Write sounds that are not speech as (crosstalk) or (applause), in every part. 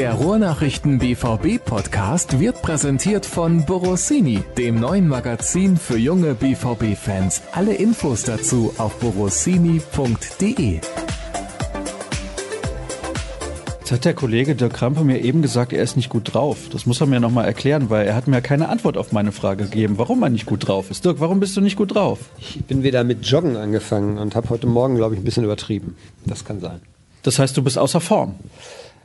Der Ruhrnachrichten BVB Podcast wird präsentiert von Borossini, dem neuen Magazin für junge BVB Fans. Alle Infos dazu auf borossini.de. Jetzt hat der Kollege Dirk Krampe mir eben gesagt, er ist nicht gut drauf. Das muss er mir nochmal erklären, weil er hat mir keine Antwort auf meine Frage gegeben, warum er nicht gut drauf ist. Dirk, warum bist du nicht gut drauf? Ich bin wieder mit Joggen angefangen und habe heute Morgen, glaube ich, ein bisschen übertrieben. Das kann sein. Das heißt, du bist außer Form.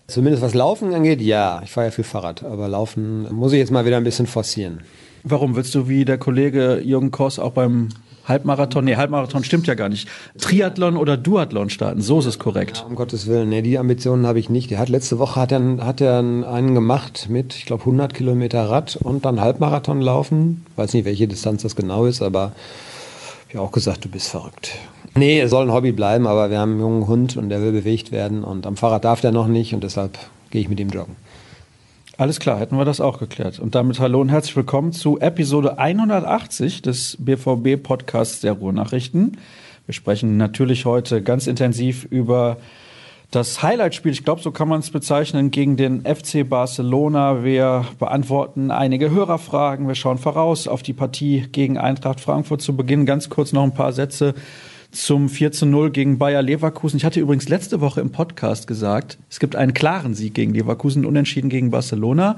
Zumindest was Laufen angeht, ja. Ich fahre ja viel Fahrrad, aber Laufen muss ich jetzt mal wieder ein bisschen forcieren. Warum willst du wie der Kollege Jürgen Koss auch beim Halbmarathon, nee, Halbmarathon stimmt ja gar nicht. Triathlon oder Duathlon starten, so ist es korrekt. Ja, um Gottes Willen, nee, die Ambitionen habe ich nicht. Der hat letzte Woche hat er, hat er einen gemacht mit, ich glaube, 100 Kilometer Rad und dann Halbmarathon laufen. Weiß nicht, welche Distanz das genau ist, aber ich habe auch gesagt, du bist verrückt. Nee, es soll ein Hobby bleiben, aber wir haben einen jungen Hund und der will bewegt werden und am Fahrrad darf der noch nicht und deshalb gehe ich mit ihm joggen. Alles klar, hätten wir das auch geklärt. Und damit hallo und herzlich willkommen zu Episode 180 des BVB-Podcasts der Ruhrnachrichten. Wir sprechen natürlich heute ganz intensiv über das Highlight-Spiel, ich glaube, so kann man es bezeichnen, gegen den FC Barcelona. Wir beantworten einige Hörerfragen. Wir schauen voraus auf die Partie gegen Eintracht Frankfurt zu Beginn. Ganz kurz noch ein paar Sätze zum 4 zu 0 gegen Bayer Leverkusen. Ich hatte übrigens letzte Woche im Podcast gesagt, es gibt einen klaren Sieg gegen Leverkusen, unentschieden gegen Barcelona.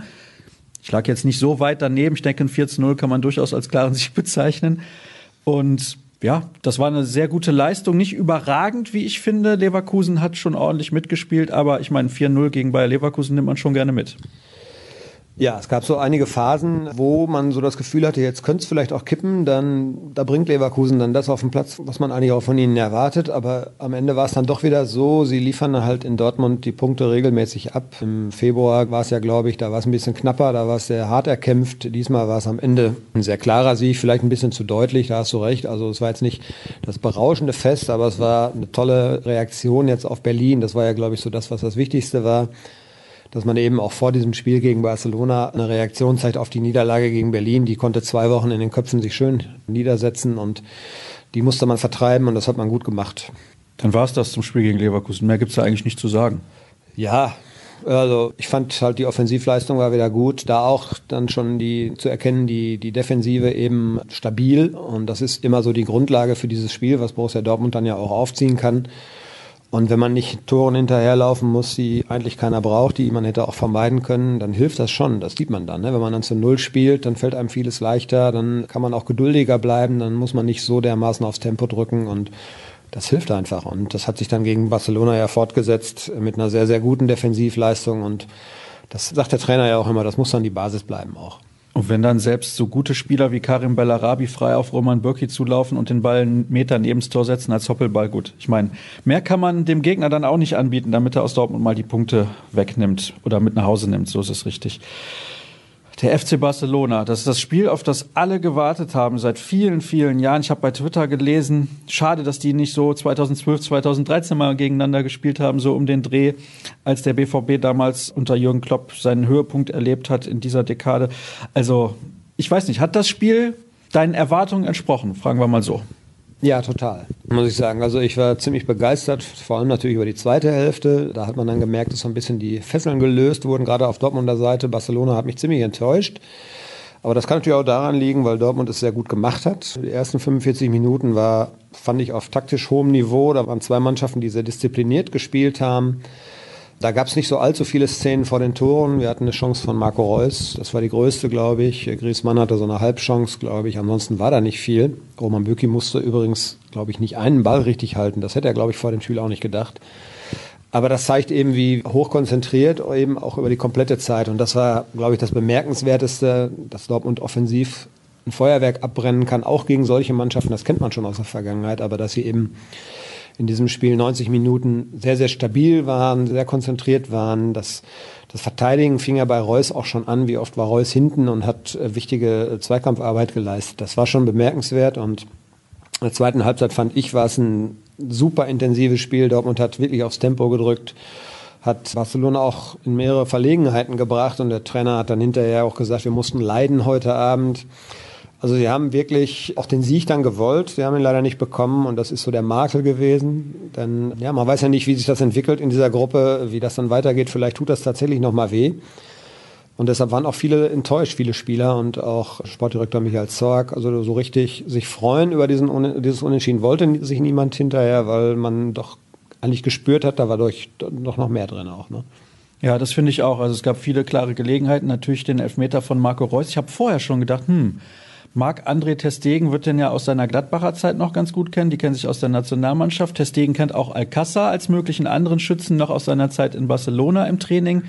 Ich lag jetzt nicht so weit daneben. Ich denke, ein 4 zu 0 kann man durchaus als klaren (laughs) Sieg bezeichnen. Und ja, das war eine sehr gute Leistung. Nicht überragend, wie ich finde. Leverkusen hat schon ordentlich mitgespielt, aber ich meine, 4-0 gegen Bayer Leverkusen nimmt man schon gerne mit. Ja, es gab so einige Phasen, wo man so das Gefühl hatte, jetzt könnte es vielleicht auch kippen. Dann, da bringt Leverkusen dann das auf den Platz, was man eigentlich auch von ihnen erwartet. Aber am Ende war es dann doch wieder so, sie liefern halt in Dortmund die Punkte regelmäßig ab. Im Februar war es ja, glaube ich, da war es ein bisschen knapper, da war es sehr hart erkämpft. Diesmal war es am Ende ein sehr klarer Sieg, vielleicht ein bisschen zu deutlich, da hast du recht. Also es war jetzt nicht das berauschende Fest, aber es war eine tolle Reaktion jetzt auf Berlin. Das war ja, glaube ich, so das, was das Wichtigste war dass man eben auch vor diesem Spiel gegen Barcelona eine Reaktion zeigt auf die Niederlage gegen Berlin. Die konnte zwei Wochen in den Köpfen sich schön niedersetzen und die musste man vertreiben und das hat man gut gemacht. Dann war es das zum Spiel gegen Leverkusen. Mehr gibt es da eigentlich nicht zu sagen. Ja, also ich fand halt die Offensivleistung war wieder gut. Da auch dann schon die zu erkennen, die, die Defensive eben stabil. Und das ist immer so die Grundlage für dieses Spiel, was Borussia Dortmund dann ja auch aufziehen kann. Und wenn man nicht Toren hinterherlaufen muss, die eigentlich keiner braucht, die man hätte auch vermeiden können, dann hilft das schon. Das sieht man dann. Ne? Wenn man dann zu Null spielt, dann fällt einem vieles leichter, dann kann man auch geduldiger bleiben, dann muss man nicht so dermaßen aufs Tempo drücken und das hilft einfach. Und das hat sich dann gegen Barcelona ja fortgesetzt mit einer sehr, sehr guten Defensivleistung und das sagt der Trainer ja auch immer, das muss dann die Basis bleiben auch. Und wenn dann selbst so gute Spieler wie Karim Bellarabi frei auf Roman Birki zulaufen und den Ball einen Meter neben das Tor setzen als Hoppelball, gut. Ich meine, mehr kann man dem Gegner dann auch nicht anbieten, damit er aus Dortmund mal die Punkte wegnimmt oder mit nach Hause nimmt. So ist es richtig. Der FC Barcelona, das ist das Spiel, auf das alle gewartet haben seit vielen, vielen Jahren. Ich habe bei Twitter gelesen, schade, dass die nicht so 2012, 2013 mal gegeneinander gespielt haben, so um den Dreh, als der BVB damals unter Jürgen Klopp seinen Höhepunkt erlebt hat in dieser Dekade. Also, ich weiß nicht, hat das Spiel deinen Erwartungen entsprochen? Fragen wir mal so. Ja, total, muss ich sagen. Also ich war ziemlich begeistert, vor allem natürlich über die zweite Hälfte. Da hat man dann gemerkt, dass so ein bisschen die Fesseln gelöst wurden, gerade auf Dortmunder Seite. Barcelona hat mich ziemlich enttäuscht. Aber das kann natürlich auch daran liegen, weil Dortmund es sehr gut gemacht hat. Die ersten 45 Minuten war, fand ich, auf taktisch hohem Niveau. Da waren zwei Mannschaften, die sehr diszipliniert gespielt haben. Da gab es nicht so allzu viele Szenen vor den Toren. Wir hatten eine Chance von Marco Reus. Das war die größte, glaube ich. Griezmann hatte so eine Halbchance, glaube ich. Ansonsten war da nicht viel. Roman Bürki musste übrigens, glaube ich, nicht einen Ball richtig halten. Das hätte er, glaube ich, vor dem Spiel auch nicht gedacht. Aber das zeigt eben, wie hochkonzentriert eben auch über die komplette Zeit. Und das war, glaube ich, das Bemerkenswerteste, dass Dortmund offensiv ein Feuerwerk abbrennen kann, auch gegen solche Mannschaften. Das kennt man schon aus der Vergangenheit. Aber dass sie eben in diesem Spiel 90 Minuten sehr, sehr stabil waren, sehr konzentriert waren. Das, das Verteidigen fing ja bei Reus auch schon an. Wie oft war Reus hinten und hat äh, wichtige äh, Zweikampfarbeit geleistet. Das war schon bemerkenswert und in der zweiten Halbzeit fand ich, war es ein super intensives Spiel. Dortmund hat wirklich aufs Tempo gedrückt, hat Barcelona auch in mehrere Verlegenheiten gebracht und der Trainer hat dann hinterher auch gesagt, wir mussten leiden heute Abend. Also sie haben wirklich auch den Sieg dann gewollt. Sie haben ihn leider nicht bekommen und das ist so der Makel gewesen. Denn ja, man weiß ja nicht, wie sich das entwickelt in dieser Gruppe, wie das dann weitergeht. Vielleicht tut das tatsächlich nochmal weh. Und deshalb waren auch viele enttäuscht, viele Spieler und auch Sportdirektor Michael Zorg. Also so richtig sich freuen über diesen, dieses Unentschieden wollte sich niemand hinterher, weil man doch eigentlich gespürt hat, da war doch noch mehr drin auch. Ne? Ja, das finde ich auch. Also es gab viele klare Gelegenheiten. Natürlich den Elfmeter von Marco Reus. Ich habe vorher schon gedacht, hm, Marc-André Testegen wird den ja aus seiner Gladbacher Zeit noch ganz gut kennen. Die kennen sich aus der Nationalmannschaft. Testegen kennt auch Alcázar als möglichen anderen Schützen noch aus seiner Zeit in Barcelona im Training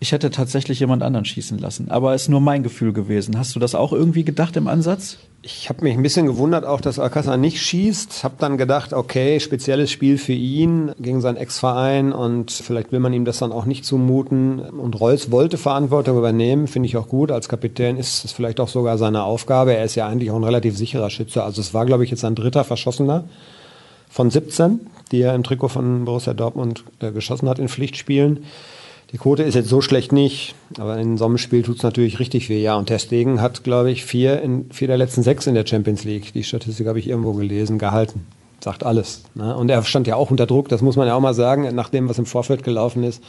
ich hätte tatsächlich jemand anderen schießen lassen. Aber es ist nur mein Gefühl gewesen. Hast du das auch irgendwie gedacht im Ansatz? Ich habe mich ein bisschen gewundert, auch dass Alcázar nicht schießt. Habe dann gedacht, okay, spezielles Spiel für ihn gegen seinen Ex-Verein und vielleicht will man ihm das dann auch nicht zumuten. Und Reus wollte Verantwortung übernehmen, finde ich auch gut. Als Kapitän ist es vielleicht auch sogar seine Aufgabe. Er ist ja eigentlich auch ein relativ sicherer Schütze. Also es war, glaube ich, jetzt ein dritter Verschossener von 17, die er im Trikot von Borussia Dortmund äh, geschossen hat in Pflichtspielen. Die Quote ist jetzt so schlecht nicht, aber in so einem Spiel tut es natürlich richtig weh. Ja, und Ter Stegen hat, glaube ich, vier, in, vier der letzten sechs in der Champions League, die Statistik habe ich irgendwo gelesen, gehalten. Sagt alles. Ne? Und er stand ja auch unter Druck, das muss man ja auch mal sagen, nach dem, was im Vorfeld gelaufen ist,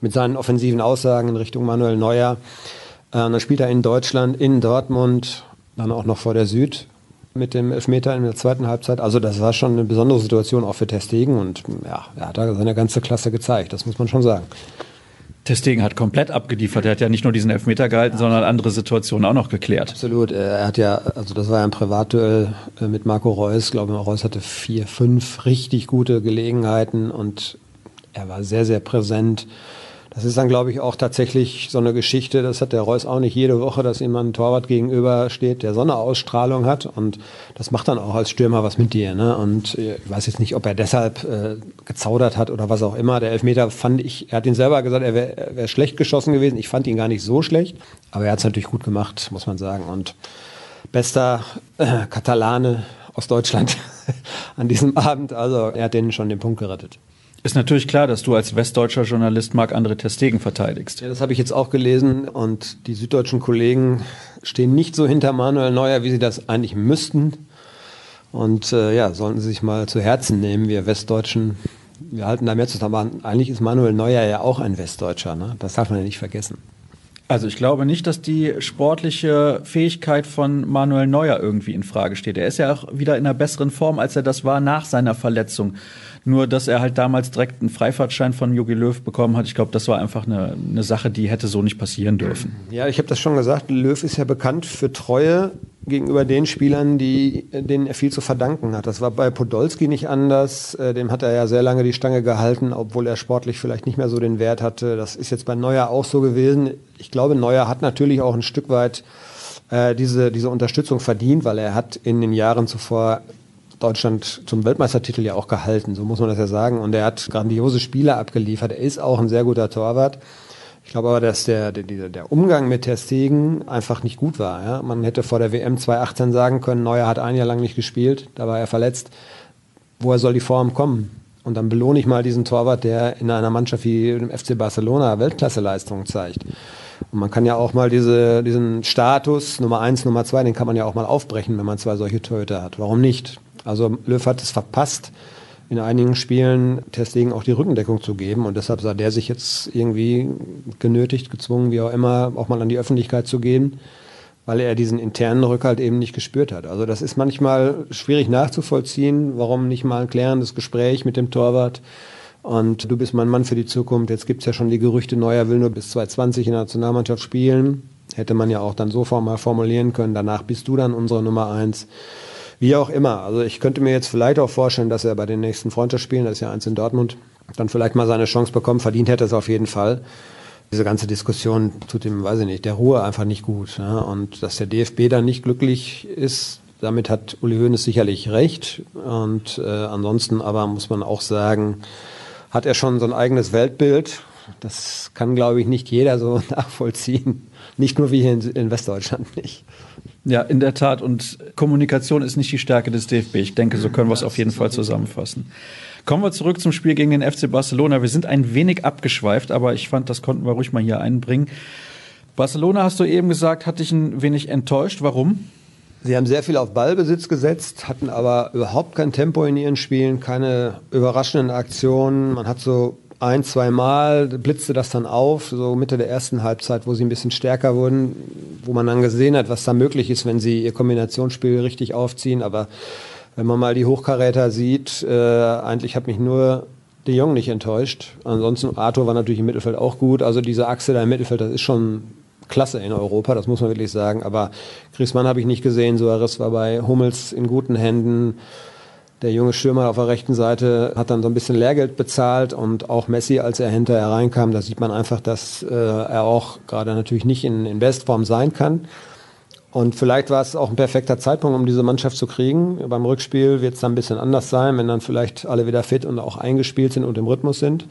mit seinen offensiven Aussagen in Richtung Manuel Neuer. Äh, dann spielt er in Deutschland, in Dortmund, dann auch noch vor der Süd mit dem Elfmeter in der zweiten Halbzeit. Also das war schon eine besondere Situation auch für Testegen und ja, er hat da seine ganze Klasse gezeigt, das muss man schon sagen. Testegen hat komplett abgeliefert. Er hat ja nicht nur diesen Elfmeter gehalten, ja. sondern andere Situationen auch noch geklärt. Absolut. Er hat ja, also das war ja ein Privatduell äh, mit Marco Reus. Ich glaube, Reus hatte vier, fünf richtig gute Gelegenheiten und er war sehr, sehr präsent. Das ist dann, glaube ich, auch tatsächlich so eine Geschichte, das hat der Reus auch nicht jede Woche, dass ihm ein Torwart gegenüber steht, der so eine Ausstrahlung hat. Und das macht dann auch als Stürmer was mit dir. Ne? Und ich weiß jetzt nicht, ob er deshalb äh, gezaudert hat oder was auch immer. Der Elfmeter fand ich, er hat ihn selber gesagt, er wäre wär schlecht geschossen gewesen. Ich fand ihn gar nicht so schlecht. Aber er hat es natürlich gut gemacht, muss man sagen. Und bester äh, Katalane aus Deutschland (laughs) an diesem Abend. Also er hat denen schon den Punkt gerettet. Ist natürlich klar, dass du als westdeutscher Journalist Marc-André Testegen verteidigst. Ja, das habe ich jetzt auch gelesen und die süddeutschen Kollegen stehen nicht so hinter Manuel Neuer, wie sie das eigentlich müssten. Und äh, ja, sollten sie sich mal zu Herzen nehmen, wir Westdeutschen. Wir halten da mehr zusammen. Aber eigentlich ist Manuel Neuer ja auch ein Westdeutscher. Ne? Das darf man ja nicht vergessen. Also ich glaube nicht, dass die sportliche Fähigkeit von Manuel Neuer irgendwie in Frage steht. Er ist ja auch wieder in einer besseren Form, als er das war nach seiner Verletzung. Nur, dass er halt damals direkt einen Freifahrtschein von Jogi Löw bekommen hat. Ich glaube, das war einfach eine, eine Sache, die hätte so nicht passieren dürfen. Ja, ich habe das schon gesagt. Löw ist ja bekannt für Treue gegenüber den Spielern, die, denen er viel zu verdanken hat. Das war bei Podolski nicht anders. Äh, dem hat er ja sehr lange die Stange gehalten, obwohl er sportlich vielleicht nicht mehr so den Wert hatte. Das ist jetzt bei Neuer auch so gewesen. Ich glaube, Neuer hat natürlich auch ein Stück weit äh, diese, diese Unterstützung verdient, weil er hat in den Jahren zuvor Deutschland zum Weltmeistertitel ja auch gehalten, so muss man das ja sagen. Und er hat grandiose Spiele abgeliefert. Er ist auch ein sehr guter Torwart. Ich glaube aber, dass der, der, der Umgang mit Ter Stegen einfach nicht gut war. Ja? Man hätte vor der WM 2018 sagen können, Neuer hat ein Jahr lang nicht gespielt, da war er verletzt. Woher soll die Form kommen? Und dann belohne ich mal diesen Torwart, der in einer Mannschaft wie dem FC Barcelona Weltklasseleistungen zeigt. Und man kann ja auch mal diese, diesen Status Nummer eins, Nummer zwei, den kann man ja auch mal aufbrechen, wenn man zwei solche Torhüter hat. Warum nicht? Also Löw hat es verpasst, in einigen Spielen Testegen auch die Rückendeckung zu geben. Und deshalb sah der sich jetzt irgendwie genötigt, gezwungen, wie auch immer, auch mal an die Öffentlichkeit zu gehen, weil er diesen internen Rückhalt eben nicht gespürt hat. Also das ist manchmal schwierig nachzuvollziehen, warum nicht mal ein klärendes Gespräch mit dem Torwart. Und du bist mein Mann für die Zukunft. Jetzt gibt es ja schon die Gerüchte, Neuer will nur bis 2020 in der Nationalmannschaft spielen. Hätte man ja auch dann so mal formulieren können. Danach bist du dann unsere Nummer eins. Wie auch immer. Also ich könnte mir jetzt vielleicht auch vorstellen, dass er bei den nächsten Freundschaftsspielen, das ist ja eins in Dortmund, dann vielleicht mal seine Chance bekommt. Verdient hätte es auf jeden Fall. Diese ganze Diskussion tut ihm, weiß ich nicht, der Ruhe einfach nicht gut. Ja? Und dass der DFB dann nicht glücklich ist, damit hat Uli Hoeneß sicherlich recht. Und äh, ansonsten aber muss man auch sagen, hat er schon so ein eigenes Weltbild. Das kann, glaube ich, nicht jeder so (laughs) nachvollziehen. Nicht nur wie hier in, in Westdeutschland nicht. Ja, in der Tat. Und Kommunikation ist nicht die Stärke des DFB. Ich denke, so können wir es auf jeden Fall zusammenfassen. Kommen wir zurück zum Spiel gegen den FC Barcelona. Wir sind ein wenig abgeschweift, aber ich fand, das konnten wir ruhig mal hier einbringen. Barcelona hast du eben gesagt, hat dich ein wenig enttäuscht. Warum? Sie haben sehr viel auf Ballbesitz gesetzt, hatten aber überhaupt kein Tempo in ihren Spielen, keine überraschenden Aktionen. Man hat so ein, zwei Mal blitzte das dann auf, so Mitte der ersten Halbzeit, wo sie ein bisschen stärker wurden, wo man dann gesehen hat, was da möglich ist, wenn sie ihr Kombinationsspiel richtig aufziehen. Aber wenn man mal die Hochkaräter sieht, äh, eigentlich hat mich nur De Jong nicht enttäuscht. Ansonsten Arthur war natürlich im Mittelfeld auch gut. Also diese Achse da im Mittelfeld, das ist schon klasse in Europa, das muss man wirklich sagen. Aber Griezmann habe ich nicht gesehen, Suarez war bei Hummels in guten Händen. Der junge Stürmer auf der rechten Seite hat dann so ein bisschen Lehrgeld bezahlt und auch Messi, als er hinterher reinkam, da sieht man einfach, dass äh, er auch gerade natürlich nicht in, in Bestform sein kann. Und vielleicht war es auch ein perfekter Zeitpunkt, um diese Mannschaft zu kriegen. Beim Rückspiel wird es dann ein bisschen anders sein, wenn dann vielleicht alle wieder fit und auch eingespielt sind und im Rhythmus sind.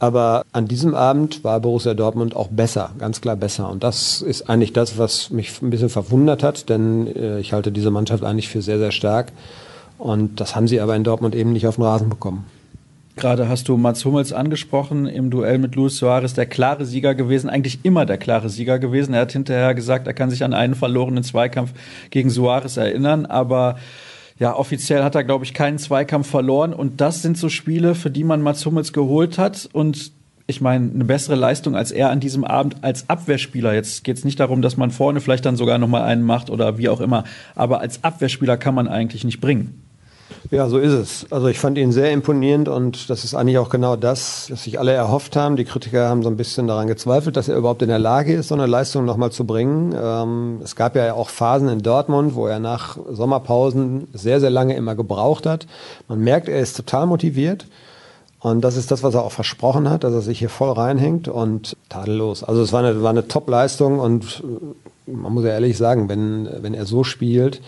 Aber an diesem Abend war Borussia Dortmund auch besser, ganz klar besser. Und das ist eigentlich das, was mich ein bisschen verwundert hat, denn äh, ich halte diese Mannschaft eigentlich für sehr, sehr stark. Und das haben sie aber in Dortmund eben nicht auf den Rasen bekommen. Gerade hast du Mats Hummels angesprochen im Duell mit Luis Suarez, der klare Sieger gewesen, eigentlich immer der klare Sieger gewesen. Er hat hinterher gesagt, er kann sich an einen verlorenen Zweikampf gegen Suarez erinnern, aber ja, offiziell hat er, glaube ich, keinen Zweikampf verloren. Und das sind so Spiele, für die man Mats Hummels geholt hat. Und ich meine, eine bessere Leistung als er an diesem Abend als Abwehrspieler. Jetzt geht es nicht darum, dass man vorne vielleicht dann sogar noch mal einen macht oder wie auch immer. Aber als Abwehrspieler kann man eigentlich nicht bringen. Ja, so ist es. Also ich fand ihn sehr imponierend und das ist eigentlich auch genau das, was sich alle erhofft haben. Die Kritiker haben so ein bisschen daran gezweifelt, dass er überhaupt in der Lage ist, so eine Leistung nochmal zu bringen. Ähm, es gab ja auch Phasen in Dortmund, wo er nach Sommerpausen sehr, sehr lange immer gebraucht hat. Man merkt, er ist total motiviert. Und das ist das, was er auch versprochen hat, dass er sich hier voll reinhängt und tadellos. Also es war eine, war eine Top-Leistung und äh, man muss ja ehrlich sagen, wenn, wenn er so spielt,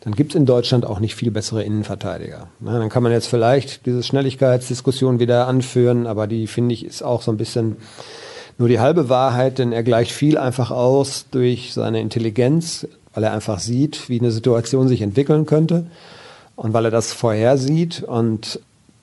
dann gibt es in Deutschland auch nicht viel bessere Innenverteidiger. Na, dann kann man jetzt vielleicht diese Schnelligkeitsdiskussion wieder anführen, aber die finde ich ist auch so ein bisschen nur die halbe Wahrheit, denn er gleicht viel einfach aus durch seine Intelligenz, weil er einfach sieht, wie eine Situation sich entwickeln könnte und weil er das vorhersieht und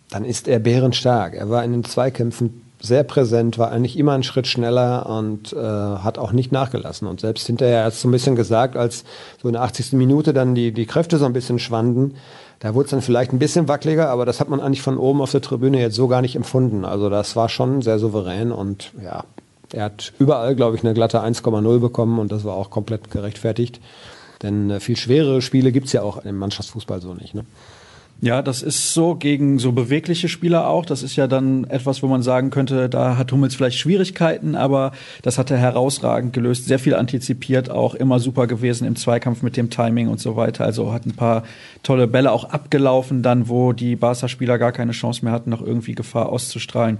dann ist er bärenstark. Er war in den Zweikämpfen sehr präsent, war eigentlich immer einen Schritt schneller und äh, hat auch nicht nachgelassen. Und selbst hinterher hat es so ein bisschen gesagt, als so in der 80. Minute dann die, die Kräfte so ein bisschen schwanden, da wurde es dann vielleicht ein bisschen wackeliger, aber das hat man eigentlich von oben auf der Tribüne jetzt so gar nicht empfunden. Also das war schon sehr souverän und ja, er hat überall, glaube ich, eine glatte 1,0 bekommen und das war auch komplett gerechtfertigt. Denn äh, viel schwerere Spiele gibt es ja auch im Mannschaftsfußball so nicht. Ne? Ja, das ist so gegen so bewegliche Spieler auch. Das ist ja dann etwas, wo man sagen könnte, da hat Hummels vielleicht Schwierigkeiten, aber das hat er herausragend gelöst. Sehr viel antizipiert, auch immer super gewesen im Zweikampf mit dem Timing und so weiter. Also hat ein paar tolle Bälle auch abgelaufen, dann wo die Barca-Spieler gar keine Chance mehr hatten, noch irgendwie Gefahr auszustrahlen.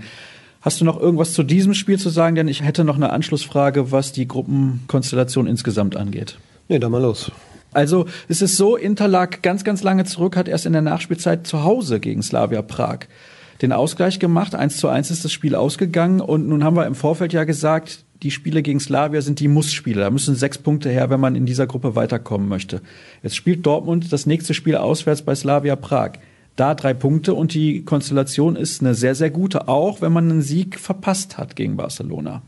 Hast du noch irgendwas zu diesem Spiel zu sagen? Denn ich hätte noch eine Anschlussfrage, was die Gruppenkonstellation insgesamt angeht. Nee, dann mal los. Also es ist so, Inter lag ganz, ganz lange zurück, hat erst in der Nachspielzeit zu Hause gegen Slavia Prag den Ausgleich gemacht. Eins zu eins ist das Spiel ausgegangen und nun haben wir im Vorfeld ja gesagt, die Spiele gegen Slavia sind die Muss-Spiele. Da müssen sechs Punkte her, wenn man in dieser Gruppe weiterkommen möchte. Jetzt spielt Dortmund das nächste Spiel auswärts bei Slavia Prag. Da drei Punkte und die Konstellation ist eine sehr, sehr gute, auch wenn man einen Sieg verpasst hat gegen Barcelona.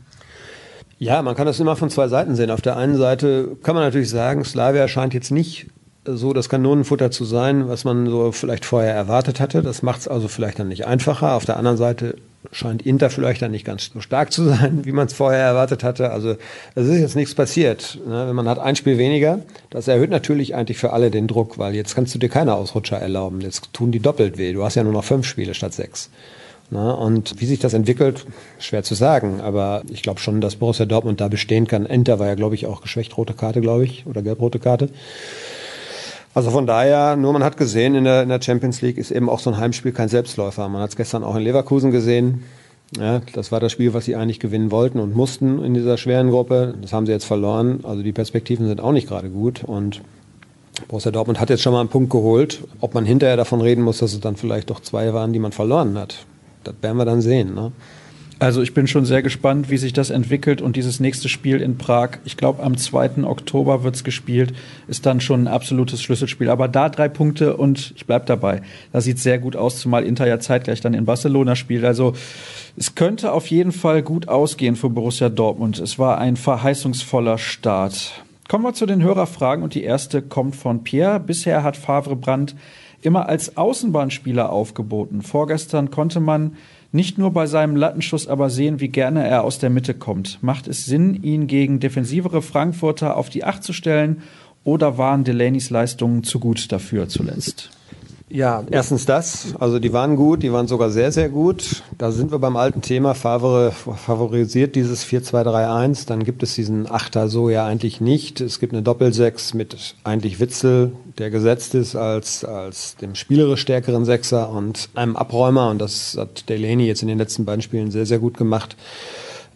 Ja, man kann das immer von zwei Seiten sehen. Auf der einen Seite kann man natürlich sagen, Slavia scheint jetzt nicht so das Kanonenfutter zu sein, was man so vielleicht vorher erwartet hatte. Das macht es also vielleicht dann nicht einfacher. Auf der anderen Seite scheint Inter vielleicht dann nicht ganz so stark zu (laughs) sein, wie man es vorher erwartet hatte. Also es ist jetzt nichts passiert. Ne? Man hat ein Spiel weniger. Das erhöht natürlich eigentlich für alle den Druck, weil jetzt kannst du dir keine Ausrutscher erlauben. Jetzt tun die doppelt weh. Du hast ja nur noch fünf Spiele statt sechs. Na, und wie sich das entwickelt, schwer zu sagen. Aber ich glaube schon, dass Borussia Dortmund da bestehen kann. Enter war ja, glaube ich, auch geschwächt rote Karte, glaube ich, oder gelb-rote Karte. Also von daher, nur man hat gesehen, in der, in der Champions League ist eben auch so ein Heimspiel kein Selbstläufer. Man hat es gestern auch in Leverkusen gesehen. Ja, das war das Spiel, was sie eigentlich gewinnen wollten und mussten in dieser schweren Gruppe. Das haben sie jetzt verloren. Also die Perspektiven sind auch nicht gerade gut. Und Borussia Dortmund hat jetzt schon mal einen Punkt geholt. Ob man hinterher davon reden muss, dass es dann vielleicht doch zwei waren, die man verloren hat das werden wir dann sehen. Ne? Also ich bin schon sehr gespannt, wie sich das entwickelt und dieses nächste Spiel in Prag, ich glaube am 2. Oktober wird es gespielt, ist dann schon ein absolutes Schlüsselspiel. Aber da drei Punkte und ich bleibe dabei. Das sieht sehr gut aus, zumal Inter ja zeitgleich dann in Barcelona spielt. Also es könnte auf jeden Fall gut ausgehen für Borussia Dortmund. Es war ein verheißungsvoller Start. Kommen wir zu den Hörerfragen und die erste kommt von Pierre. Bisher hat Favre Brandt immer als Außenbahnspieler aufgeboten. Vorgestern konnte man nicht nur bei seinem Lattenschuss aber sehen, wie gerne er aus der Mitte kommt. Macht es Sinn, ihn gegen defensivere Frankfurter auf die Acht zu stellen oder waren Delanys Leistungen zu gut dafür zuletzt? Ja, erstens das. Also die waren gut, die waren sogar sehr, sehr gut. Da sind wir beim alten Thema. Favre favorisiert dieses 4-2-3-1. Dann gibt es diesen Achter so ja eigentlich nicht. Es gibt eine Doppelsechs mit eigentlich Witzel, der gesetzt ist als, als dem spielerisch stärkeren Sechser und einem Abräumer. Und das hat Delaney jetzt in den letzten beiden Spielen sehr, sehr gut gemacht.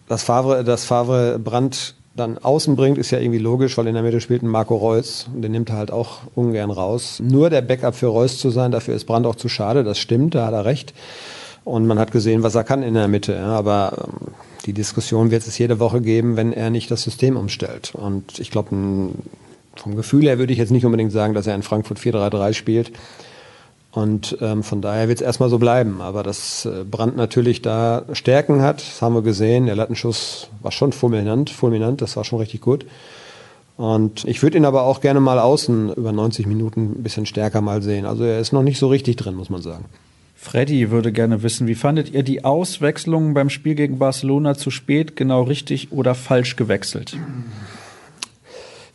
Das Favre, das Favre Brandt dann außen bringt, ist ja irgendwie logisch, weil in der Mitte spielt ein Marco Reus und den nimmt er halt auch ungern raus. Nur der Backup für Reus zu sein, dafür ist Brandt auch zu schade, das stimmt, da hat er recht. Und man hat gesehen, was er kann in der Mitte. Aber ähm, die Diskussion wird es jede Woche geben, wenn er nicht das System umstellt. Und ich glaube, vom Gefühl her würde ich jetzt nicht unbedingt sagen, dass er in Frankfurt 4-3-3 spielt. Und ähm, von daher wird es erstmal so bleiben. Aber dass äh, Brandt natürlich da Stärken hat, das haben wir gesehen. Der Lattenschuss war schon fulminant, fulminant, das war schon richtig gut. Und ich würde ihn aber auch gerne mal außen über 90 Minuten ein bisschen stärker mal sehen. Also er ist noch nicht so richtig drin, muss man sagen. Freddy würde gerne wissen, wie fandet ihr die Auswechslungen beim Spiel gegen Barcelona zu spät, genau richtig oder falsch gewechselt?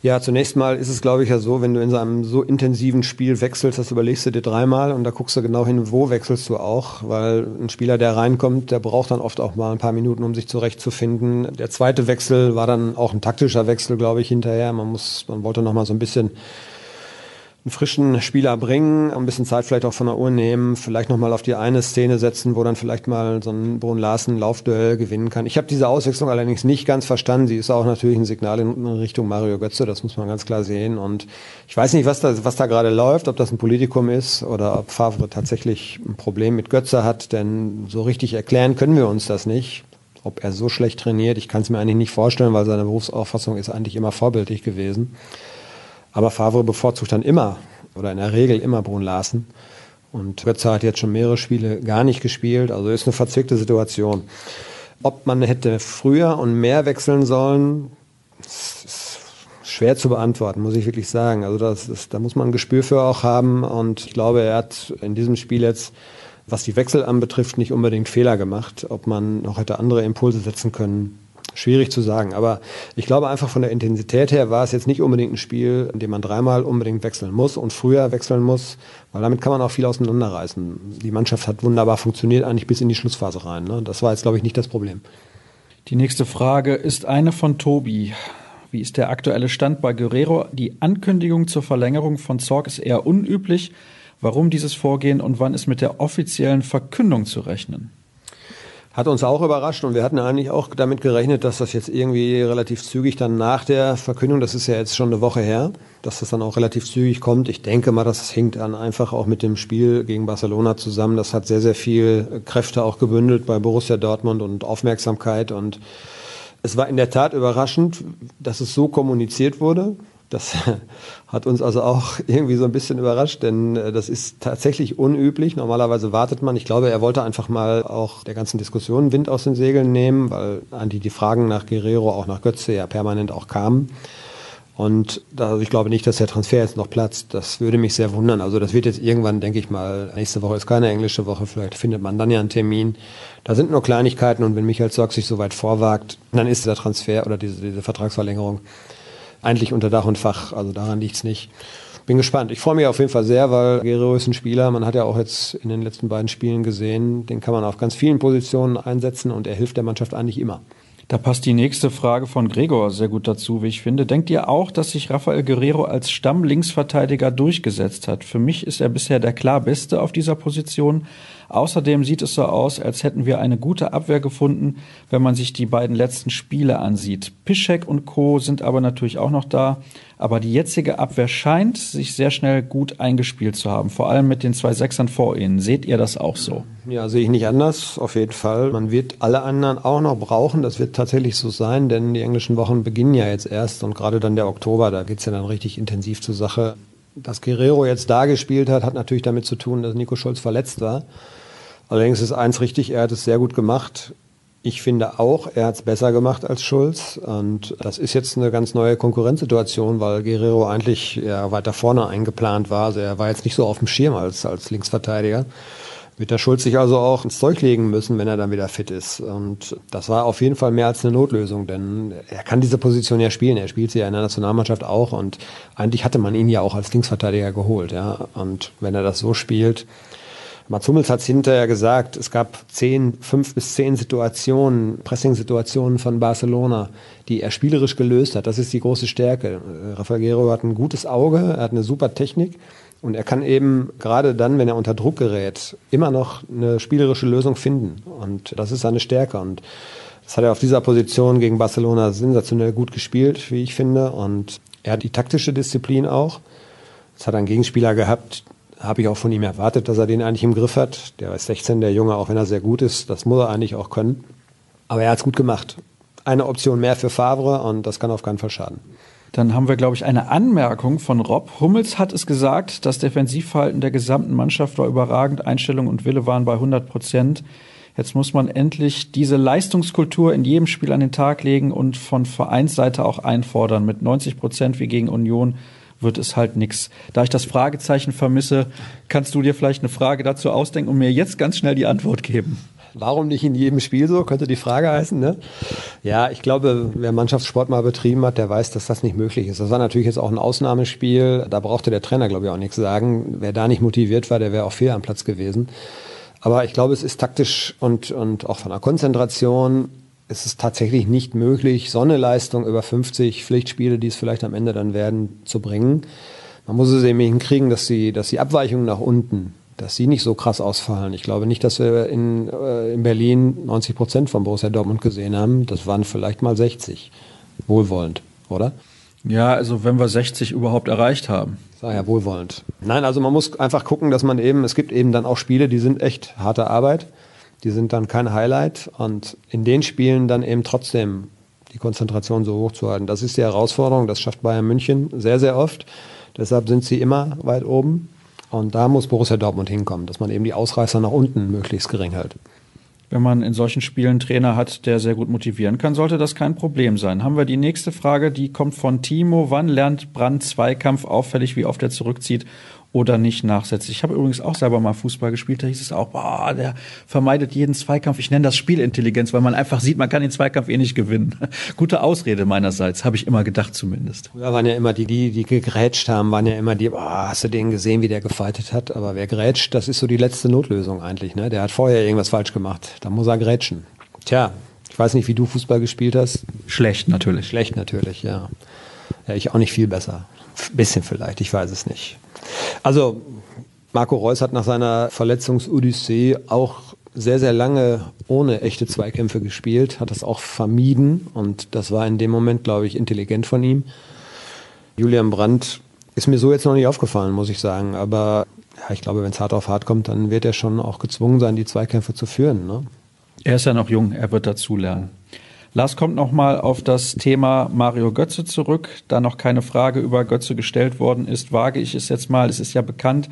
Ja, zunächst mal ist es, glaube ich, ja so, wenn du in so einem so intensiven Spiel wechselst, das überlegst du dir dreimal und da guckst du genau hin, wo wechselst du auch, weil ein Spieler, der reinkommt, der braucht dann oft auch mal ein paar Minuten, um sich zurechtzufinden. Der zweite Wechsel war dann auch ein taktischer Wechsel, glaube ich, hinterher. Man muss, man wollte noch mal so ein bisschen einen frischen Spieler bringen, ein bisschen Zeit vielleicht auch von der Uhr nehmen, vielleicht nochmal auf die eine Szene setzen, wo dann vielleicht mal so ein Brun Larsen Laufduell gewinnen kann. Ich habe diese Auswechslung allerdings nicht ganz verstanden. Sie ist auch natürlich ein Signal in Richtung Mario Götze, das muss man ganz klar sehen. Und ich weiß nicht, was da, was da gerade läuft, ob das ein Politikum ist oder ob Favre tatsächlich ein Problem mit Götze hat, denn so richtig erklären können wir uns das nicht. Ob er so schlecht trainiert, ich kann es mir eigentlich nicht vorstellen, weil seine Berufsauffassung ist eigentlich immer vorbildlich gewesen. Aber Favre bevorzugt dann immer oder in der Regel immer Brun Larsen. Und Götze hat jetzt schon mehrere Spiele gar nicht gespielt. Also ist eine verzwickte Situation. Ob man hätte früher und mehr wechseln sollen, ist schwer zu beantworten, muss ich wirklich sagen. Also das ist, da muss man ein Gespür für auch haben. Und ich glaube, er hat in diesem Spiel jetzt, was die Wechsel anbetrifft, nicht unbedingt Fehler gemacht. Ob man noch hätte andere Impulse setzen können, Schwierig zu sagen, aber ich glaube einfach von der Intensität her war es jetzt nicht unbedingt ein Spiel, in dem man dreimal unbedingt wechseln muss und früher wechseln muss, weil damit kann man auch viel auseinanderreißen. Die Mannschaft hat wunderbar funktioniert, eigentlich bis in die Schlussphase rein. Ne? Das war jetzt, glaube ich, nicht das Problem. Die nächste Frage ist eine von Tobi. Wie ist der aktuelle Stand bei Guerrero? Die Ankündigung zur Verlängerung von Zorg ist eher unüblich. Warum dieses Vorgehen und wann ist mit der offiziellen Verkündung zu rechnen? Hat uns auch überrascht und wir hatten eigentlich auch damit gerechnet, dass das jetzt irgendwie relativ zügig dann nach der Verkündung, das ist ja jetzt schon eine Woche her, dass das dann auch relativ zügig kommt. Ich denke mal, das hängt dann einfach auch mit dem Spiel gegen Barcelona zusammen. Das hat sehr, sehr viel Kräfte auch gebündelt bei Borussia Dortmund und Aufmerksamkeit und es war in der Tat überraschend, dass es so kommuniziert wurde. Das (laughs) hat uns also auch irgendwie so ein bisschen überrascht, denn äh, das ist tatsächlich unüblich. Normalerweise wartet man. Ich glaube, er wollte einfach mal auch der ganzen Diskussion Wind aus den Segeln nehmen, weil an die die Fragen nach Guerrero, auch nach Götze ja permanent auch kamen. Und also ich glaube nicht, dass der Transfer jetzt noch platzt. Das würde mich sehr wundern. Also das wird jetzt irgendwann, denke ich mal, nächste Woche ist keine englische Woche, vielleicht findet man dann ja einen Termin. Da sind nur Kleinigkeiten und wenn Michael Zorg sich so weit vorwagt, dann ist der Transfer oder diese, diese Vertragsverlängerung eigentlich unter Dach und Fach. Also daran liegt es nicht. Bin gespannt. Ich freue mich auf jeden Fall sehr, weil Guerrero ist ein Spieler. Man hat ja auch jetzt in den letzten beiden Spielen gesehen, den kann man auf ganz vielen Positionen einsetzen und er hilft der Mannschaft eigentlich immer. Da passt die nächste Frage von Gregor sehr gut dazu, wie ich finde. Denkt ihr auch, dass sich Rafael Guerrero als Stammlinksverteidiger durchgesetzt hat? Für mich ist er bisher der klar Beste auf dieser Position. Außerdem sieht es so aus, als hätten wir eine gute Abwehr gefunden, wenn man sich die beiden letzten Spiele ansieht. Piszek und Co. sind aber natürlich auch noch da. Aber die jetzige Abwehr scheint sich sehr schnell gut eingespielt zu haben, vor allem mit den zwei Sechsern vor ihnen. Seht ihr das auch so? Ja, sehe ich nicht anders, auf jeden Fall. Man wird alle anderen auch noch brauchen, das wird tatsächlich so sein, denn die englischen Wochen beginnen ja jetzt erst und gerade dann der Oktober, da geht es ja dann richtig intensiv zur Sache. Dass Guerrero jetzt da gespielt hat, hat natürlich damit zu tun, dass Nico Scholz verletzt war. Allerdings ist eins richtig, er hat es sehr gut gemacht. Ich finde auch, er hat es besser gemacht als Schulz. Und das ist jetzt eine ganz neue Konkurrenzsituation, weil Guerrero eigentlich ja, weiter vorne eingeplant war. Also er war jetzt nicht so auf dem Schirm als, als Linksverteidiger. Wird der Schulz sich also auch ins Zeug legen müssen, wenn er dann wieder fit ist. Und das war auf jeden Fall mehr als eine Notlösung, denn er kann diese Position ja spielen. Er spielt sie ja in der Nationalmannschaft auch und eigentlich hatte man ihn ja auch als Linksverteidiger geholt. Ja. Und wenn er das so spielt, Mats Hummels hat es hinterher gesagt, es gab zehn, fünf bis zehn Situationen, Pressing-Situationen von Barcelona, die er spielerisch gelöst hat. Das ist die große Stärke. Äh, Rafael Guerrero hat ein gutes Auge, er hat eine super Technik und er kann eben gerade dann, wenn er unter Druck gerät, immer noch eine spielerische Lösung finden. Und das ist seine Stärke. Und das hat er auf dieser Position gegen Barcelona sensationell gut gespielt, wie ich finde. Und er hat die taktische Disziplin auch. Es hat einen Gegenspieler gehabt, habe ich auch von ihm erwartet, dass er den eigentlich im Griff hat. Der ist 16, der Junge, auch wenn er sehr gut ist, das muss er eigentlich auch können. Aber er hat es gut gemacht. Eine Option mehr für Favre und das kann auf keinen Fall schaden. Dann haben wir, glaube ich, eine Anmerkung von Rob. Hummels hat es gesagt, das Defensivverhalten der gesamten Mannschaft war überragend, Einstellung und Wille waren bei 100 Prozent. Jetzt muss man endlich diese Leistungskultur in jedem Spiel an den Tag legen und von Vereinsseite auch einfordern. Mit 90 Prozent wie gegen Union wird es halt nichts. Da ich das Fragezeichen vermisse, kannst du dir vielleicht eine Frage dazu ausdenken und mir jetzt ganz schnell die Antwort geben. Warum nicht in jedem Spiel so, könnte die Frage heißen. Ne? Ja, ich glaube, wer Mannschaftssport mal betrieben hat, der weiß, dass das nicht möglich ist. Das war natürlich jetzt auch ein Ausnahmespiel. Da brauchte der Trainer, glaube ich, auch nichts sagen. Wer da nicht motiviert war, der wäre auch fehl am Platz gewesen. Aber ich glaube, es ist taktisch und, und auch von der Konzentration es ist tatsächlich nicht möglich, so eine Leistung über 50 Pflichtspiele, die es vielleicht am Ende dann werden, zu bringen. Man muss es eben hinkriegen, dass die, dass die Abweichungen nach unten, dass sie nicht so krass ausfallen. Ich glaube nicht, dass wir in, äh, in Berlin 90 Prozent von Borussia Dortmund gesehen haben. Das waren vielleicht mal 60. Wohlwollend, oder? Ja, also wenn wir 60 überhaupt erreicht haben. Sag ja wohlwollend. Nein, also man muss einfach gucken, dass man eben, es gibt eben dann auch Spiele, die sind echt harte Arbeit. Die sind dann kein Highlight und in den Spielen dann eben trotzdem die Konzentration so hoch zu halten. Das ist die Herausforderung. Das schafft Bayern München sehr, sehr oft. Deshalb sind sie immer weit oben. Und da muss Borussia Dortmund hinkommen, dass man eben die Ausreißer nach unten möglichst gering hält. Wenn man in solchen Spielen einen Trainer hat, der sehr gut motivieren kann, sollte das kein Problem sein. Haben wir die nächste Frage, die kommt von Timo. Wann lernt Brand Zweikampf auffällig, wie oft er zurückzieht oder nicht nachsetzt. Ich habe übrigens auch selber mal Fußball gespielt, da hieß es auch, boah, der vermeidet jeden Zweikampf. Ich nenne das Spielintelligenz, weil man einfach sieht, man kann den Zweikampf eh nicht gewinnen. (laughs) Gute Ausrede meinerseits, habe ich immer gedacht zumindest. Früher waren ja immer die, die, die gegrätscht haben, waren ja immer die, boah, hast du den gesehen, wie der gefeitet hat? Aber wer grätscht, das ist so die letzte Notlösung eigentlich. Ne? Der hat vorher irgendwas falsch gemacht, da muss er grätschen. Tja, ich weiß nicht, wie du Fußball gespielt hast. Schlecht natürlich. Schlecht natürlich, ja. Ja, ich auch nicht viel besser. Bisschen vielleicht, ich weiß es nicht. Also Marco Reus hat nach seiner Verletzungsodyssee auch sehr, sehr lange ohne echte Zweikämpfe gespielt, hat das auch vermieden und das war in dem Moment, glaube ich, intelligent von ihm. Julian Brandt ist mir so jetzt noch nicht aufgefallen, muss ich sagen, aber ja, ich glaube, wenn es hart auf hart kommt, dann wird er schon auch gezwungen sein, die Zweikämpfe zu führen. Ne? Er ist ja noch jung, er wird dazulernen. Lars kommt nochmal auf das Thema Mario Götze zurück. Da noch keine Frage über Götze gestellt worden ist, wage ich es jetzt mal. Es ist ja bekannt,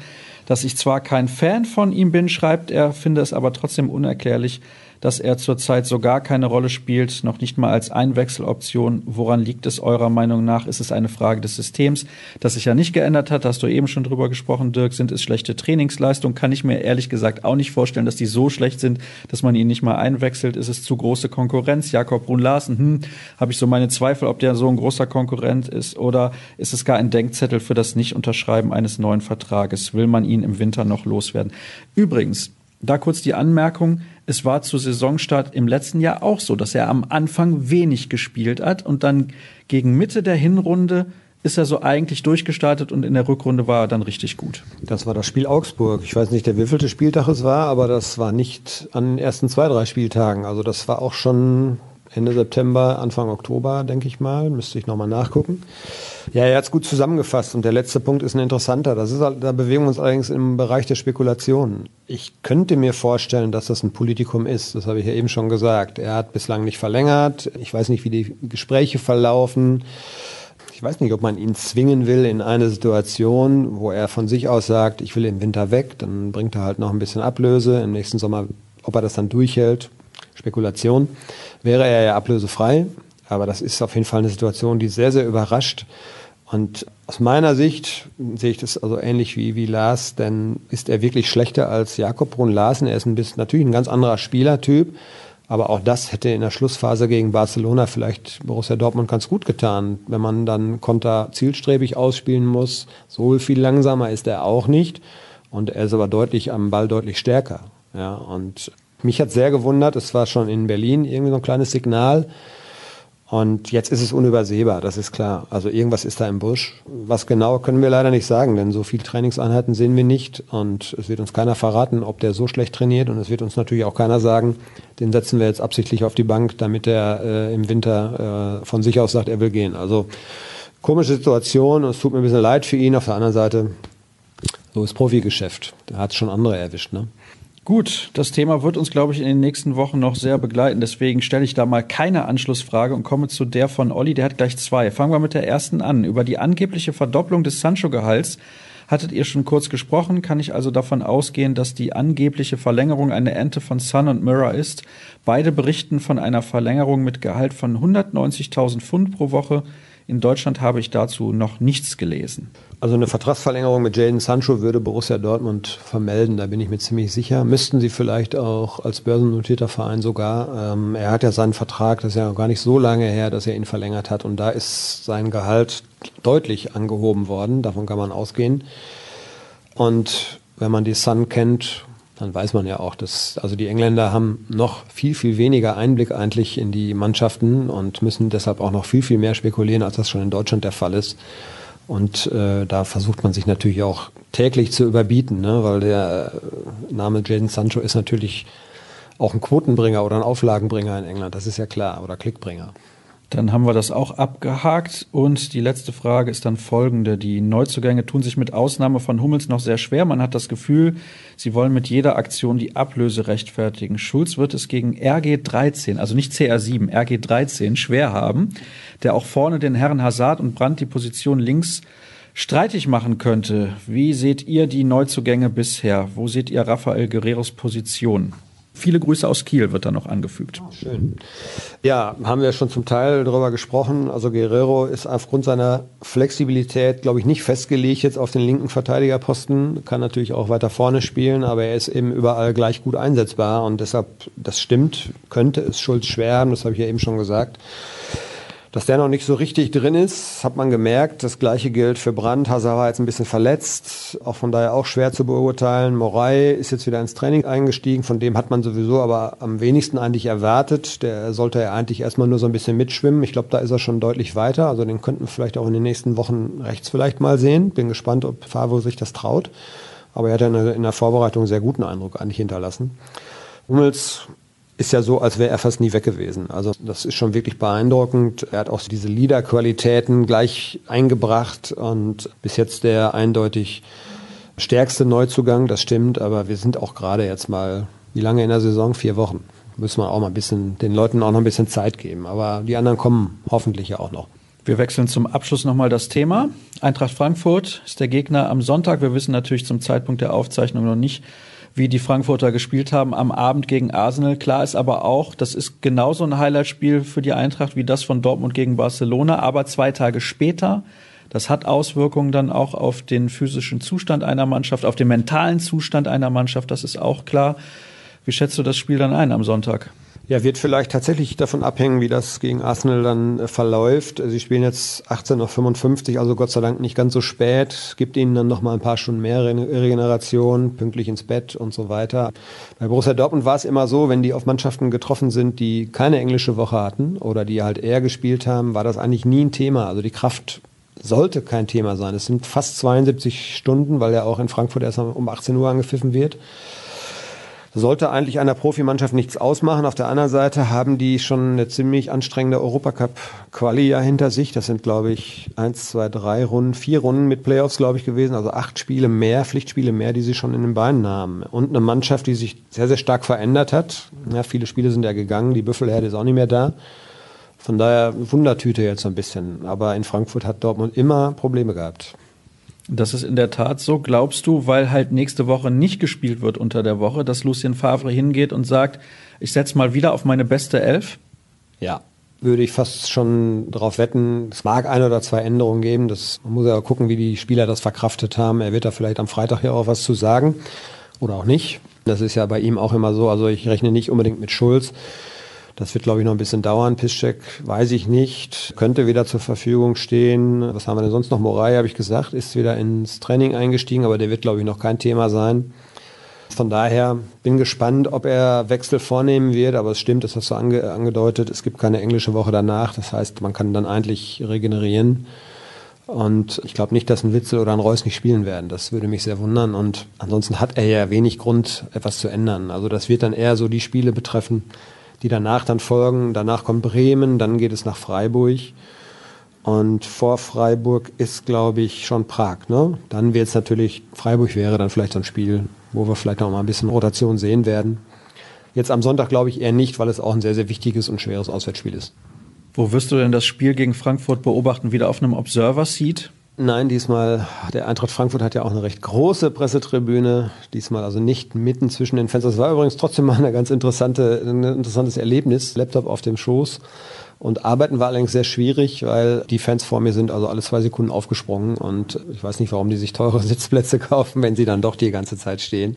dass ich zwar kein Fan von ihm bin, schreibt er, finde es aber trotzdem unerklärlich, dass er zurzeit so gar keine Rolle spielt, noch nicht mal als Einwechseloption. Woran liegt es eurer Meinung nach? Ist es eine Frage des Systems, das sich ja nicht geändert hat? Hast du eben schon drüber gesprochen, Dirk? Sind es schlechte Trainingsleistungen? Kann ich mir ehrlich gesagt auch nicht vorstellen, dass die so schlecht sind, dass man ihn nicht mal einwechselt. Ist es zu große Konkurrenz? Jakob Brun Larsen, hm, habe ich so meine Zweifel, ob der so ein großer Konkurrent ist oder ist es gar ein Denkzettel für das Nicht-Unterschreiben eines neuen Vertrages? Will man ihn im Winter noch loswerden? Übrigens, Da kurz die Anmerkung, es war zu Saisonstart im letzten Jahr auch so, dass er am Anfang wenig gespielt hat und dann gegen Mitte der Hinrunde ist er so eigentlich durchgestartet und in der Rückrunde war er dann richtig gut. Das war das Spiel Augsburg. Ich weiß nicht, der wievielte Spieltag es war, aber das war nicht an den ersten zwei, drei Spieltagen. Also das war auch schon Ende September, Anfang Oktober, denke ich mal. Müsste ich nochmal nachgucken. Ja, er hat es gut zusammengefasst und der letzte Punkt ist ein interessanter. Das ist, da bewegen wir uns allerdings im Bereich der Spekulationen. Ich könnte mir vorstellen, dass das ein Politikum ist. Das habe ich ja eben schon gesagt. Er hat bislang nicht verlängert. Ich weiß nicht, wie die Gespräche verlaufen. Ich weiß nicht, ob man ihn zwingen will in eine Situation, wo er von sich aus sagt, ich will im Winter weg, dann bringt er halt noch ein bisschen Ablöse. Im nächsten Sommer, ob er das dann durchhält, Spekulation, wäre er ja ablösefrei. Aber das ist auf jeden Fall eine Situation, die sehr, sehr überrascht. Und aus meiner Sicht sehe ich das also ähnlich wie, wie Lars, denn ist er wirklich schlechter als Jakob Brun Larsen. Er ist ein bisschen, natürlich ein ganz anderer Spielertyp, aber auch das hätte in der Schlussphase gegen Barcelona vielleicht Borussia Dortmund ganz gut getan, wenn man dann Konter zielstrebig ausspielen muss. So viel langsamer ist er auch nicht. Und er ist aber deutlich am Ball deutlich stärker. Ja, und mich hat sehr gewundert, es war schon in Berlin irgendwie so ein kleines Signal, und jetzt ist es unübersehbar, das ist klar. Also irgendwas ist da im Busch. Was genau können wir leider nicht sagen, denn so viele Trainingseinheiten sehen wir nicht und es wird uns keiner verraten, ob der so schlecht trainiert und es wird uns natürlich auch keiner sagen, den setzen wir jetzt absichtlich auf die Bank, damit er äh, im Winter äh, von sich aus sagt, er will gehen. Also komische Situation und es tut mir ein bisschen leid für ihn. Auf der anderen Seite, so ist Profigeschäft. Da hat es schon andere erwischt, ne? Gut, das Thema wird uns, glaube ich, in den nächsten Wochen noch sehr begleiten. Deswegen stelle ich da mal keine Anschlussfrage und komme zu der von Olli. Der hat gleich zwei. Fangen wir mit der ersten an. Über die angebliche Verdopplung des Sancho-Gehalts hattet ihr schon kurz gesprochen. Kann ich also davon ausgehen, dass die angebliche Verlängerung eine Ente von Sun und Mirror ist? Beide berichten von einer Verlängerung mit Gehalt von 190.000 Pfund pro Woche. In Deutschland habe ich dazu noch nichts gelesen. Also eine Vertragsverlängerung mit Jaden Sancho würde Borussia Dortmund vermelden, da bin ich mir ziemlich sicher. Müssten sie vielleicht auch als börsennotierter Verein sogar. Ähm, er hat ja seinen Vertrag, das ist ja gar nicht so lange her, dass er ihn verlängert hat und da ist sein Gehalt deutlich angehoben worden, davon kann man ausgehen. Und wenn man die Sun kennt, dann weiß man ja auch, dass also die Engländer haben noch viel, viel weniger Einblick eigentlich in die Mannschaften und müssen deshalb auch noch viel, viel mehr spekulieren, als das schon in Deutschland der Fall ist. Und äh, da versucht man sich natürlich auch täglich zu überbieten, ne? weil der äh, Name Jaden Sancho ist natürlich auch ein Quotenbringer oder ein Auflagenbringer in England, das ist ja klar, oder Klickbringer. Dann haben wir das auch abgehakt. Und die letzte Frage ist dann folgende. Die Neuzugänge tun sich mit Ausnahme von Hummels noch sehr schwer. Man hat das Gefühl, sie wollen mit jeder Aktion die Ablöse rechtfertigen. Schulz wird es gegen RG13, also nicht CR7, RG13 schwer haben, der auch vorne den Herren Hazard und Brandt die Position links streitig machen könnte. Wie seht ihr die Neuzugänge bisher? Wo seht ihr Rafael Guerreros Position? Viele Grüße aus Kiel wird da noch angefügt. schön. Ja, haben wir schon zum Teil darüber gesprochen. Also Guerrero ist aufgrund seiner Flexibilität, glaube ich, nicht festgelegt jetzt auf den linken Verteidigerposten. Kann natürlich auch weiter vorne spielen, aber er ist eben überall gleich gut einsetzbar und deshalb, das stimmt, könnte es Schulz schwer haben, das habe ich ja eben schon gesagt. Dass der noch nicht so richtig drin ist, hat man gemerkt. Das gleiche gilt für Brandt. Hazard war jetzt ein bisschen verletzt, auch von daher auch schwer zu beurteilen. Moray ist jetzt wieder ins Training eingestiegen, von dem hat man sowieso aber am wenigsten eigentlich erwartet. Der sollte ja eigentlich erstmal nur so ein bisschen mitschwimmen. Ich glaube, da ist er schon deutlich weiter. Also den könnten wir vielleicht auch in den nächsten Wochen rechts vielleicht mal sehen. Bin gespannt, ob Favre sich das traut. Aber er hat ja in der Vorbereitung einen sehr guten Eindruck eigentlich hinterlassen. Hummels ist ja so, als wäre er fast nie weg gewesen. Also das ist schon wirklich beeindruckend. Er hat auch diese Leader-Qualitäten gleich eingebracht und bis jetzt der eindeutig stärkste Neuzugang, das stimmt, aber wir sind auch gerade jetzt mal, wie lange in der Saison? Vier Wochen. Müssen wir auch mal ein bisschen, den Leuten auch noch ein bisschen Zeit geben. Aber die anderen kommen hoffentlich ja auch noch. Wir wechseln zum Abschluss nochmal das Thema. Eintracht Frankfurt ist der Gegner am Sonntag. Wir wissen natürlich zum Zeitpunkt der Aufzeichnung noch nicht, wie die Frankfurter gespielt haben am Abend gegen Arsenal. Klar ist aber auch, das ist genauso ein Highlightspiel für die Eintracht wie das von Dortmund gegen Barcelona, aber zwei Tage später. Das hat Auswirkungen dann auch auf den physischen Zustand einer Mannschaft, auf den mentalen Zustand einer Mannschaft, das ist auch klar. Wie schätzt du das Spiel dann ein am Sonntag? Ja, wird vielleicht tatsächlich davon abhängen, wie das gegen Arsenal dann äh, verläuft. Sie spielen jetzt 18.55 also Gott sei Dank nicht ganz so spät. Gibt ihnen dann noch mal ein paar Stunden mehr Regeneration, pünktlich ins Bett und so weiter. Bei Borussia Dortmund war es immer so, wenn die auf Mannschaften getroffen sind, die keine englische Woche hatten oder die halt eher gespielt haben, war das eigentlich nie ein Thema. Also die Kraft sollte kein Thema sein. Es sind fast 72 Stunden, weil ja auch in Frankfurt erst um 18 Uhr angepfiffen wird sollte eigentlich einer Profimannschaft nichts ausmachen. Auf der anderen Seite haben die schon eine ziemlich anstrengende Europacup-Quali ja hinter sich. Das sind, glaube ich, eins, zwei, drei Runden, vier Runden mit Playoffs, glaube ich, gewesen. Also acht Spiele mehr, Pflichtspiele mehr, die sie schon in den Beinen haben. Und eine Mannschaft, die sich sehr, sehr stark verändert hat. Ja, viele Spiele sind ja gegangen. Die Büffelherde ist auch nicht mehr da. Von daher Wundertüte jetzt so ein bisschen. Aber in Frankfurt hat Dortmund immer Probleme gehabt. Das ist in der Tat so. Glaubst du, weil halt nächste Woche nicht gespielt wird unter der Woche, dass Lucien Favre hingeht und sagt, ich setze mal wieder auf meine beste Elf? Ja, würde ich fast schon darauf wetten. Es mag ein oder zwei Änderungen geben. Das, man muss ja gucken, wie die Spieler das verkraftet haben. Er wird da vielleicht am Freitag ja auch was zu sagen oder auch nicht. Das ist ja bei ihm auch immer so. Also ich rechne nicht unbedingt mit Schulz. Das wird, glaube ich, noch ein bisschen dauern. Piszczek weiß ich nicht. Könnte wieder zur Verfügung stehen. Was haben wir denn sonst noch? Morai, habe ich gesagt, ist wieder ins Training eingestiegen, aber der wird, glaube ich, noch kein Thema sein. Von daher bin gespannt, ob er Wechsel vornehmen wird, aber es stimmt, das hast du ange angedeutet, es gibt keine englische Woche danach, das heißt, man kann dann eigentlich regenerieren. Und ich glaube nicht, dass ein Witzel oder ein Reus nicht spielen werden. Das würde mich sehr wundern. Und ansonsten hat er ja wenig Grund, etwas zu ändern. Also das wird dann eher so die Spiele betreffen, die danach dann folgen. Danach kommt Bremen, dann geht es nach Freiburg. Und vor Freiburg ist, glaube ich, schon Prag. Ne? Dann wird es natürlich, Freiburg wäre dann vielleicht so ein Spiel, wo wir vielleicht noch mal ein bisschen Rotation sehen werden. Jetzt am Sonntag glaube ich eher nicht, weil es auch ein sehr, sehr wichtiges und schweres Auswärtsspiel ist. Wo wirst du denn das Spiel gegen Frankfurt beobachten? Wieder auf einem Observer-Seat? Nein, diesmal, der Eintracht Frankfurt hat ja auch eine recht große Pressetribüne. Diesmal also nicht mitten zwischen den Fenstern. Das war übrigens trotzdem mal eine ganz interessante, ein interessantes Erlebnis. Laptop auf dem Schoß. Und arbeiten war allerdings sehr schwierig, weil die Fans vor mir sind also alle zwei Sekunden aufgesprungen und ich weiß nicht, warum die sich teure (laughs) Sitzplätze kaufen, wenn sie dann doch die ganze Zeit stehen.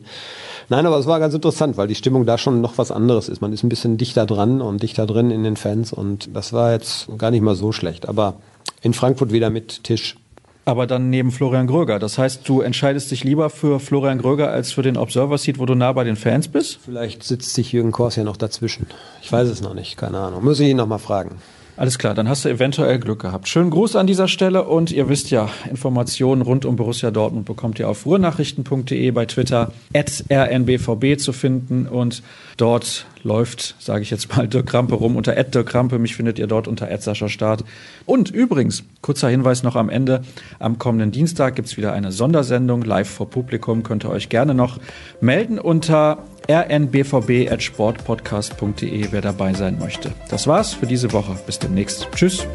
Nein, aber es war ganz interessant, weil die Stimmung da schon noch was anderes ist. Man ist ein bisschen dichter dran und dichter drin in den Fans und das war jetzt gar nicht mal so schlecht. Aber in Frankfurt wieder mit Tisch aber dann neben Florian Gröger. Das heißt, du entscheidest dich lieber für Florian Gröger als für den Observer Seat, wo du nah bei den Fans bist? Vielleicht sitzt sich Jürgen Kors ja noch dazwischen. Ich weiß es noch nicht, keine Ahnung. Muss ich ihn noch mal fragen. Alles klar, dann hast du eventuell Glück gehabt. Schönen Gruß an dieser Stelle und ihr wisst ja, Informationen rund um Borussia Dortmund bekommt ihr auf ruhrnachrichten.de bei Twitter at rnbvb zu finden und dort läuft, sage ich jetzt mal, Dirk Krampe rum unter at Dirk Krampe. Mich findet ihr dort unter at Sascha Start. Und übrigens, kurzer Hinweis noch am Ende, am kommenden Dienstag gibt's wieder eine Sondersendung live vor Publikum. Könnt ihr euch gerne noch melden unter rnbvb.sportpodcast.de, wer dabei sein möchte. Das war's für diese Woche. Bis demnächst. Tschüss.